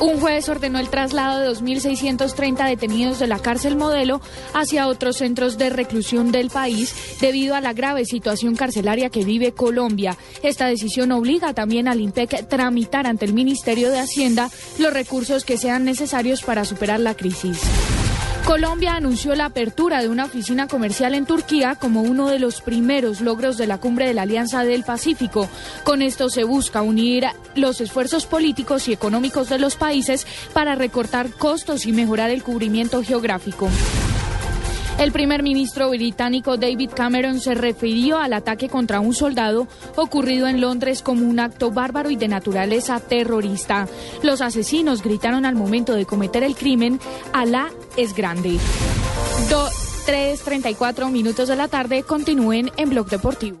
Un juez ordenó el traslado de 2.630 detenidos de la cárcel modelo hacia otros centros de reclusión del país debido a la grave situación carcelaria que vive Colombia. Esta decisión obliga también al IMPEC a tramitar ante el Ministerio de Hacienda los recursos que sean necesarios para superar la crisis. Colombia anunció la apertura de una oficina comercial en Turquía como uno de los primeros logros de la cumbre de la Alianza del Pacífico. Con esto se busca unir los esfuerzos políticos y económicos de los países para recortar costos y mejorar el cubrimiento geográfico. El primer ministro británico David Cameron se refirió al ataque contra un soldado ocurrido en Londres como un acto bárbaro y de naturaleza terrorista. Los asesinos gritaron al momento de cometer el crimen, Alá es grande. 3.34 minutos de la tarde, continúen en Blog Deportivo.